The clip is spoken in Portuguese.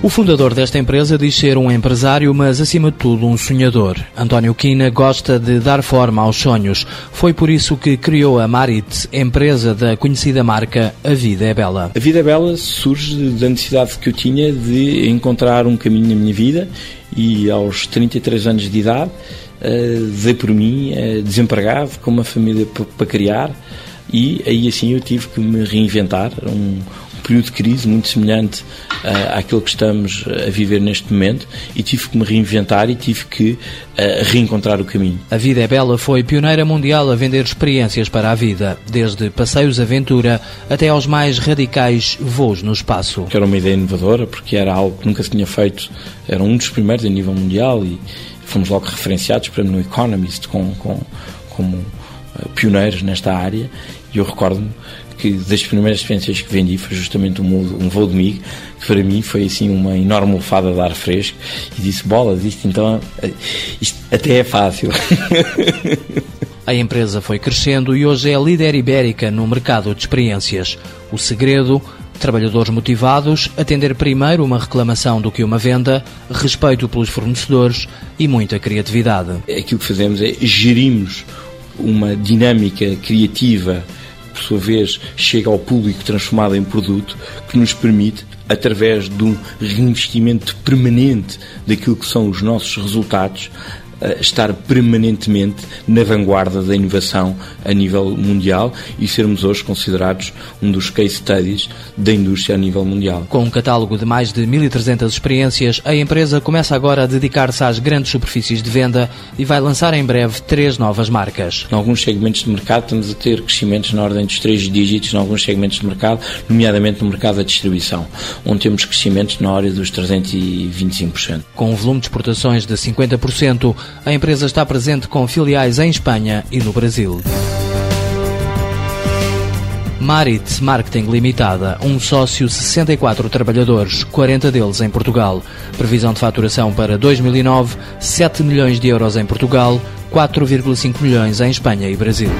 O fundador desta empresa diz ser um empresário, mas acima de tudo um sonhador. António Quina gosta de dar forma aos sonhos. Foi por isso que criou a Marit, empresa da conhecida marca A Vida é Bela. A Vida é Bela surge da necessidade que eu tinha de encontrar um caminho na minha vida e aos 33 anos de idade uh, dei por mim uh, desempregado, com uma família para criar e aí assim eu tive que me reinventar, um, período de crise muito semelhante uh, àquilo que estamos a viver neste momento e tive que me reinventar e tive que uh, reencontrar o caminho. A Vida é Bela foi pioneira mundial a vender experiências para a vida, desde passeios aventura até aos mais radicais voos no espaço. Era uma ideia inovadora porque era algo que nunca se tinha feito, era um dos primeiros a nível mundial e fomos logo referenciados para no Economist com, com, como pioneiros nesta área e eu recordo-me que das primeiras experiências que vendi foi justamente um, um voo de MIG, que para mim foi assim uma enorme lufada de ar fresco e disse, bolas, isto então, isto até é fácil. A empresa foi crescendo e hoje é líder ibérica no mercado de experiências. O segredo Trabalhadores motivados, atender primeiro uma reclamação do que uma venda, respeito pelos fornecedores e muita criatividade. Aquilo que fazemos é gerimos uma dinâmica criativa por sua vez, chega ao público transformado em produto, que nos permite, através de um reinvestimento permanente daquilo que são os nossos resultados, estar permanentemente na vanguarda da inovação a nível mundial e sermos hoje considerados um dos case studies da indústria a nível mundial. Com um catálogo de mais de 1.300 experiências, a empresa começa agora a dedicar-se às grandes superfícies de venda e vai lançar em breve três novas marcas. Em alguns segmentos de mercado estamos a ter crescimentos na ordem dos três dígitos, em alguns segmentos de mercado, nomeadamente no mercado da distribuição, onde temos crescimentos na ordem dos 325%. Com um volume de exportações de 50%, a empresa está presente com filiais em Espanha e no Brasil. Marit Marketing Limitada, um sócio, 64 trabalhadores, 40 deles em Portugal. Previsão de faturação para 2009, 7 milhões de euros em Portugal, 4,5 milhões em Espanha e Brasil.